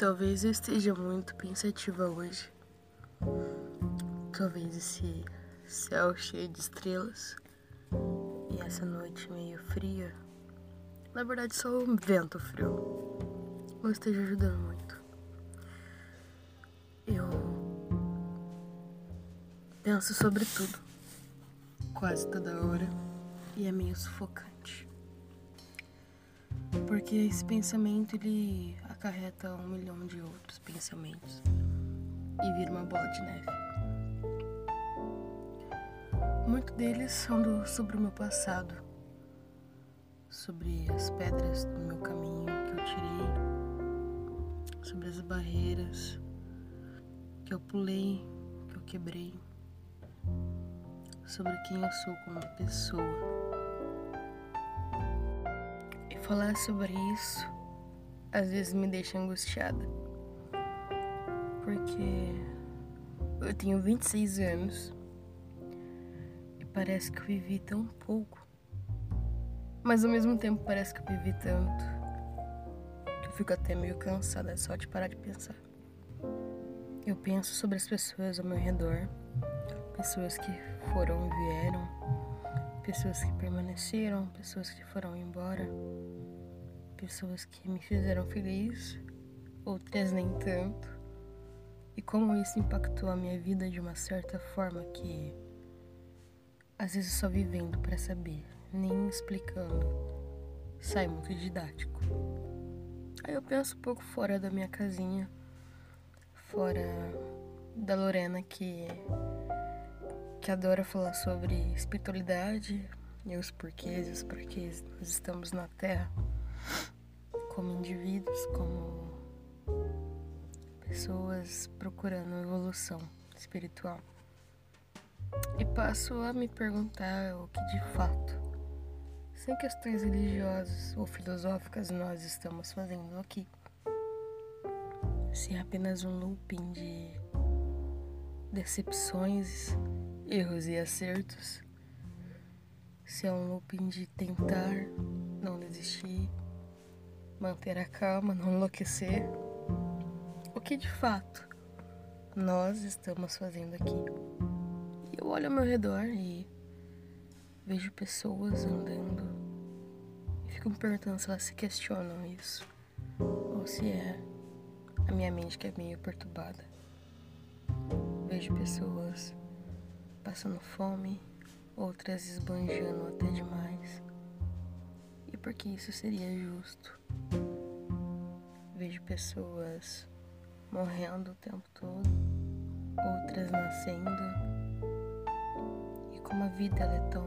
Talvez eu esteja muito pensativa hoje. Talvez esse céu cheio de estrelas e essa noite meio fria. Na verdade, só um vento frio. Não esteja ajudando muito. Eu penso sobre tudo, quase toda hora, e é meio sufocante. Porque esse pensamento ele acarreta um milhão de outros pensamentos e vira uma bola de neve. Muitos deles são do, sobre o meu passado, sobre as pedras do meu caminho que eu tirei, sobre as barreiras que eu pulei, que eu quebrei, sobre quem eu sou como pessoa. E falar sobre isso às vezes me deixa angustiada. Porque eu tenho 26 anos e parece que eu vivi tão pouco. Mas ao mesmo tempo parece que eu vivi tanto que eu fico até meio cansada só de parar de pensar. Eu penso sobre as pessoas ao meu redor, pessoas que foram e vieram, pessoas que permaneceram, pessoas que foram embora pessoas que me fizeram feliz, outras nem tanto. E como isso impactou a minha vida de uma certa forma que às vezes só vivendo para saber, nem explicando, sai muito didático. Aí eu penso um pouco fora da minha casinha, fora da Lorena que que adora falar sobre espiritualidade e os porquês e os porquês nós estamos na Terra como indivíduos, como pessoas procurando evolução espiritual. E passo a me perguntar o que de fato, sem questões religiosas ou filosóficas, nós estamos fazendo aqui. Se é apenas um looping de decepções, erros e acertos, se é um looping de tentar não desistir, manter a calma, não enlouquecer. O que de fato nós estamos fazendo aqui? Eu olho ao meu redor e vejo pessoas andando e fico me perguntando se elas se questionam isso ou se é a minha mente que é meio perturbada. Vejo pessoas passando fome, outras esbanjando até demais. E por que isso seria justo? Vejo pessoas morrendo o tempo todo, outras nascendo. E como a vida é tão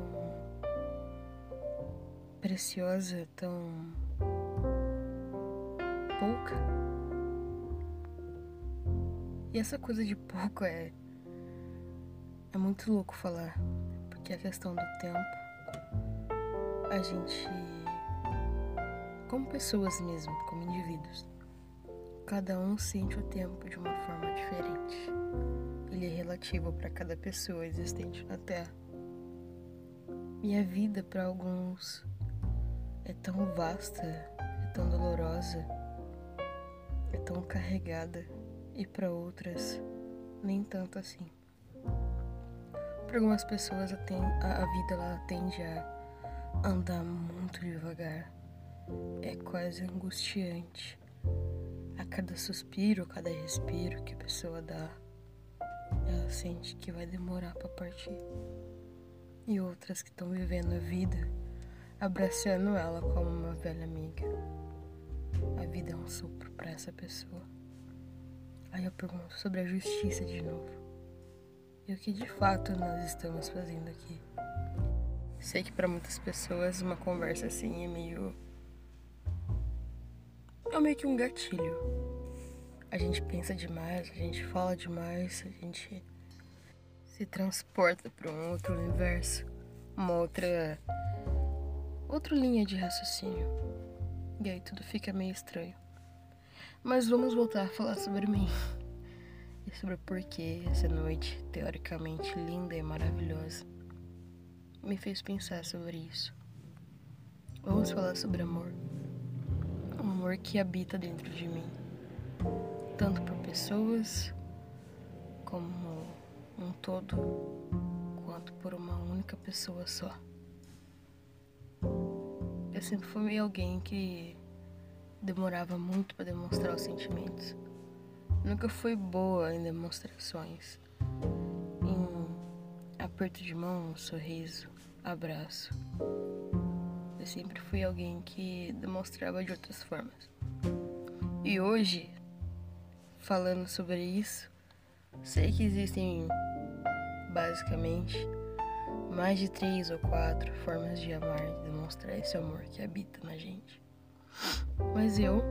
preciosa, tão pouca. E essa coisa de pouco é é muito louco falar, porque a questão do tempo a gente como pessoas mesmo, como indivíduos. Cada um sente o tempo de uma forma diferente. Ele é relativo para cada pessoa existente na Terra. E a vida para alguns é tão vasta, é tão dolorosa, é tão carregada e para outras nem tanto assim. Para algumas pessoas a, vida ela tende a andar muito devagar é quase angustiante. A cada suspiro, a cada respiro que a pessoa dá, ela sente que vai demorar para partir. E outras que estão vivendo a vida, abraçando ela como uma velha amiga. A vida é um sopro para essa pessoa. Aí eu pergunto sobre a justiça de novo. E o que de fato nós estamos fazendo aqui? Sei que para muitas pessoas uma conversa assim é meio é meio que um gatilho. A gente pensa demais, a gente fala demais, a gente se transporta para um outro universo, uma outra outra linha de raciocínio. E aí tudo fica meio estranho. Mas vamos voltar a falar sobre mim. E sobre o porquê essa noite, teoricamente linda e maravilhosa, me fez pensar sobre isso. Vamos falar sobre amor amor que habita dentro de mim. tanto por pessoas como um todo, quanto por uma única pessoa só. Eu sempre fui alguém que demorava muito para demonstrar os sentimentos. Nunca fui boa em demonstrações, em aperto de mão, sorriso, abraço. Eu sempre fui alguém que demonstrava de outras formas. E hoje, falando sobre isso, sei que existem basicamente mais de três ou quatro formas de amar, de demonstrar esse amor que habita na gente. Mas eu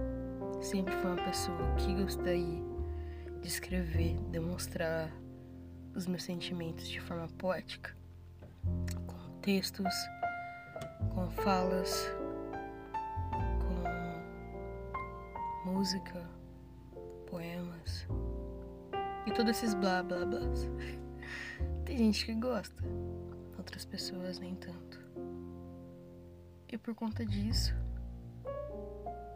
sempre fui uma pessoa que gostaria de escrever, demonstrar os meus sentimentos de forma poética, com textos, com falas, com música, poemas e todos esses blá blá blá. Tem gente que gosta, outras pessoas nem tanto. E por conta disso,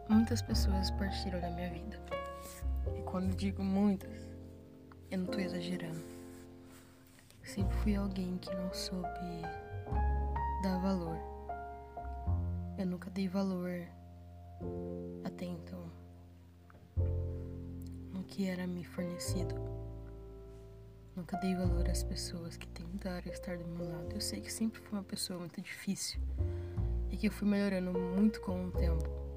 muitas pessoas partiram da minha vida. E quando digo muitas, eu não tô exagerando. Sempre fui alguém que não soube dar valor. Eu nunca dei valor até então no que era me fornecido. Nunca dei valor às pessoas que tentaram estar do meu lado. Eu sei que sempre fui uma pessoa muito difícil e que eu fui melhorando muito com o tempo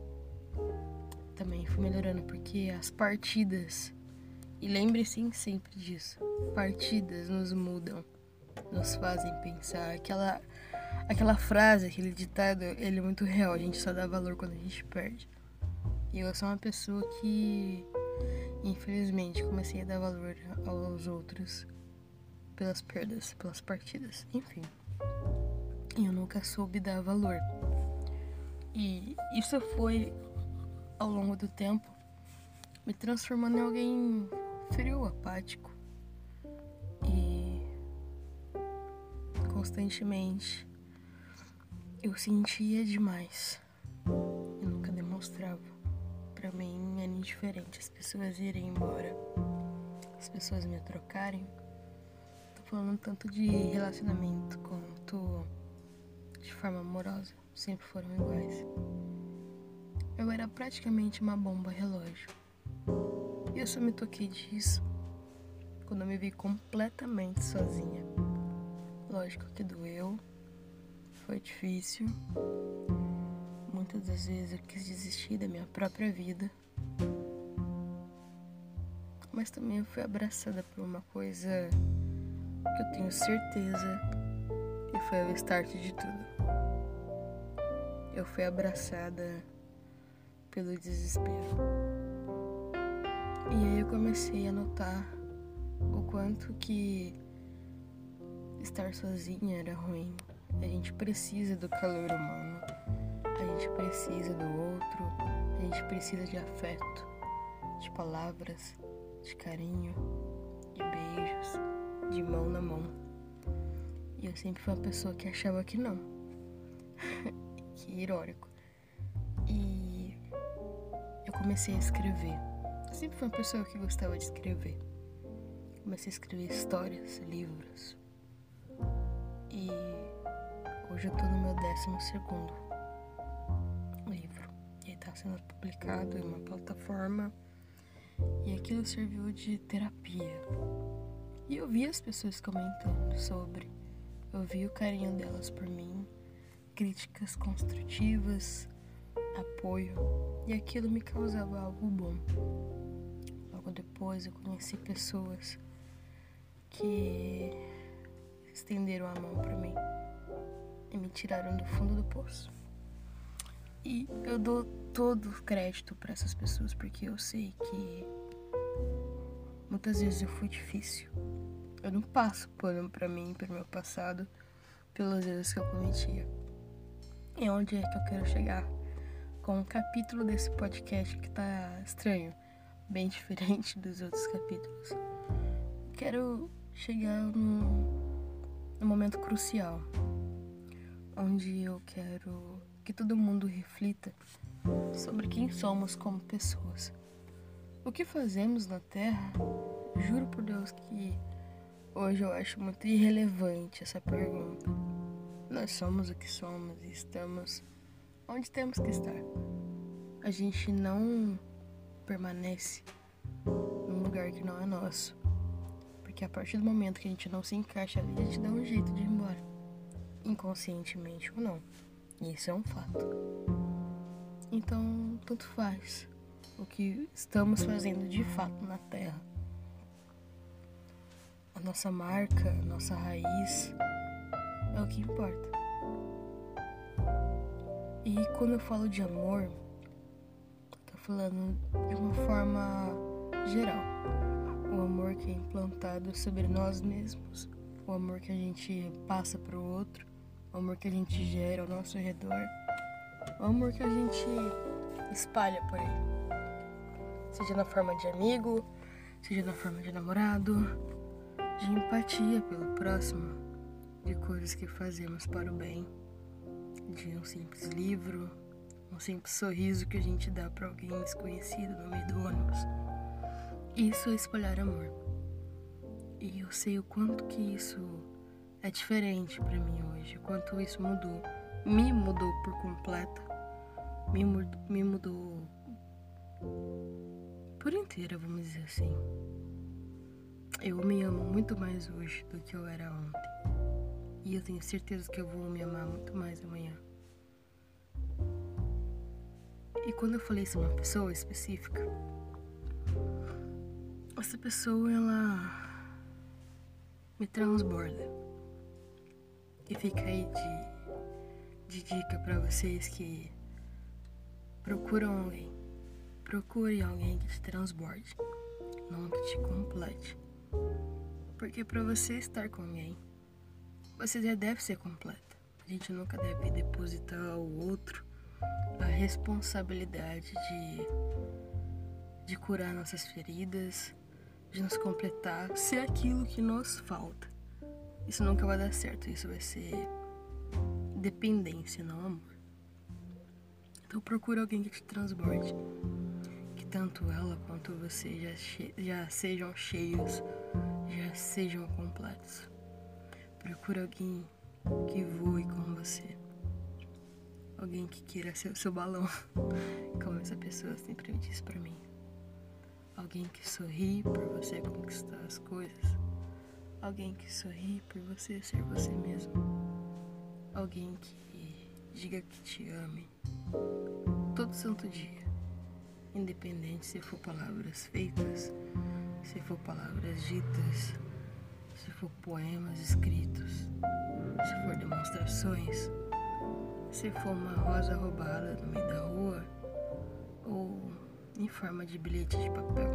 também fui melhorando, porque as partidas, e lembre-se sempre disso, partidas nos mudam, nos fazem pensar. Aquela, aquela frase, aquele ditado, ele é muito real, a gente só dá valor quando a gente perde. E eu sou uma pessoa que, infelizmente, comecei a dar valor aos outros pelas perdas, pelas partidas, enfim. Eu nunca soube dar valor. E isso foi ao longo do tempo, me transformando em alguém frio, apático e constantemente eu sentia demais e nunca demonstrava. Para mim era indiferente as pessoas irem embora, as pessoas me trocarem. Tô falando tanto de relacionamento quanto de forma amorosa, sempre foram iguais. Eu era praticamente uma bomba relógio. E eu só me toquei disso quando eu me vi completamente sozinha. Lógico que doeu, foi difícil. Muitas das vezes eu quis desistir da minha própria vida. Mas também eu fui abraçada por uma coisa que eu tenho certeza que foi o start de tudo. Eu fui abraçada pelo desespero. E aí eu comecei a notar o quanto que estar sozinha era ruim. A gente precisa do calor humano, a gente precisa do outro, a gente precisa de afeto, de palavras, de carinho, de beijos, de mão na mão. E eu sempre fui uma pessoa que achava que não. que irônico. E eu comecei a escrever. Eu sempre fui uma pessoa que gostava de escrever. Comecei a escrever histórias, livros. E hoje eu tô no meu décimo segundo livro. E tá sendo publicado em uma plataforma. E aquilo serviu de terapia. E eu vi as pessoas comentando sobre. Eu vi o carinho delas por mim, críticas construtivas, apoio e aquilo me causava algo bom. Logo depois eu conheci pessoas que estenderam a mão para mim e me tiraram do fundo do poço. E eu dou todo o crédito para essas pessoas porque eu sei que muitas vezes eu fui difícil. Eu não passo pano para mim, para meu passado, pelas vezes que eu cometia. E onde é que eu quero chegar? com um capítulo desse podcast que tá estranho, bem diferente dos outros capítulos. Quero chegar num, num momento crucial, onde eu quero que todo mundo reflita sobre quem somos como pessoas. O que fazemos na Terra? Juro por Deus que hoje eu acho muito irrelevante essa pergunta. Nós somos o que somos e estamos onde temos que estar. A gente não permanece num lugar que não é nosso. Porque a partir do momento que a gente não se encaixa ali, a gente dá um jeito de ir. Inconscientemente ou não. Isso é um fato. Então, tanto faz o que estamos fazendo de fato na Terra. A nossa marca, a nossa raiz é o que importa. E quando eu falo de amor, tô falando de uma forma geral. O amor que é implantado sobre nós mesmos, o amor que a gente passa para o outro, o amor que a gente gera ao nosso redor, o amor que a gente espalha por aí seja na forma de amigo, seja na forma de namorado, de empatia pelo próximo, de coisas que fazemos para o bem, de um simples livro, um simples sorriso que a gente dá para alguém desconhecido no meio do ônibus. Isso é espalhar amor. E eu sei o quanto que isso é diferente para mim hoje, quanto isso mudou. Me mudou por completo. Me mudou, me mudou por inteira, vamos dizer assim. Eu me amo muito mais hoje do que eu era ontem. E eu tenho certeza que eu vou me amar muito mais amanhã. E quando eu falei sobre uma pessoa específica, essa pessoa ela me transborda. E fica aí de, de dica para vocês que procuram alguém Procure alguém que te transborde, não que te complete. Porque para você estar com alguém, você já deve ser completa. A gente nunca deve depositar ao outro a responsabilidade de, de curar nossas feridas, de nos completar, se é aquilo que nos falta. Isso nunca vai dar certo, isso vai ser dependência, não amor. Então procure alguém que te transborde tanto ela quanto você já, já sejam cheios, já sejam completos. Procura alguém que voe com você. Alguém que queira ser o seu balão, como essa pessoa sempre me disse para mim. Alguém que sorri por você conquistar as coisas. Alguém que sorri por você ser você mesmo. Alguém que diga que te ame todo santo dia independente se for palavras feitas, se for palavras ditas, se for poemas escritos, se for demonstrações, se for uma rosa roubada no meio da rua ou em forma de bilhete de papel,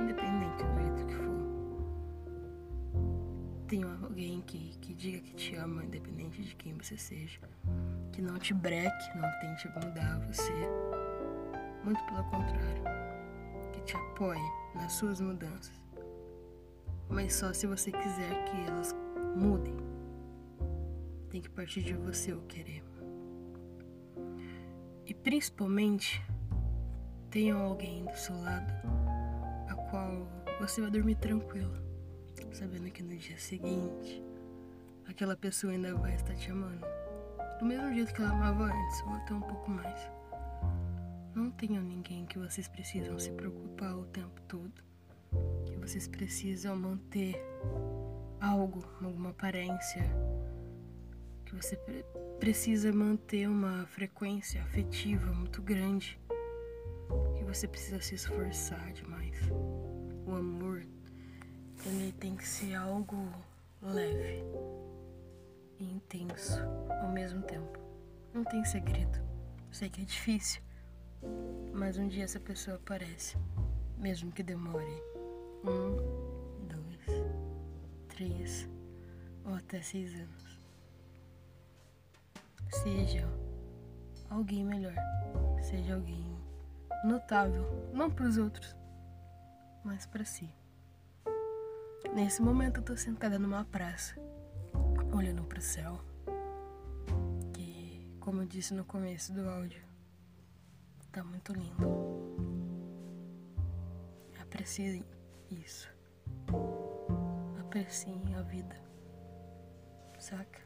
independente do jeito Tem alguém que, que diga que te ama, independente de quem você seja, que não te breque, não tente mudar você muito pelo contrário, que te apoie nas suas mudanças. Mas só se você quiser que elas mudem. Tem que partir de você o querer. E principalmente, tenha alguém do seu lado a qual você vai dormir tranquilo, sabendo que no dia seguinte aquela pessoa ainda vai estar te amando. Do mesmo jeito que ela amava antes, ou até um pouco mais. Não tenham ninguém que vocês precisam se preocupar o tempo todo. Que vocês precisam manter algo, alguma aparência. Que você precisa manter uma frequência afetiva muito grande. Que você precisa se esforçar demais. O amor, ele tem que ser algo leve e intenso ao mesmo tempo. Não tem segredo. Sei que é difícil, mas um dia essa pessoa aparece, mesmo que demore um, dois, três ou até seis anos. Seja alguém melhor, seja alguém notável, não para os outros, mas para si. Nesse momento eu tô sentada numa praça, olhando para o céu, que, como eu disse no começo do áudio, tá muito lindo. Apreciem isso. Apreciem a vida. Saca?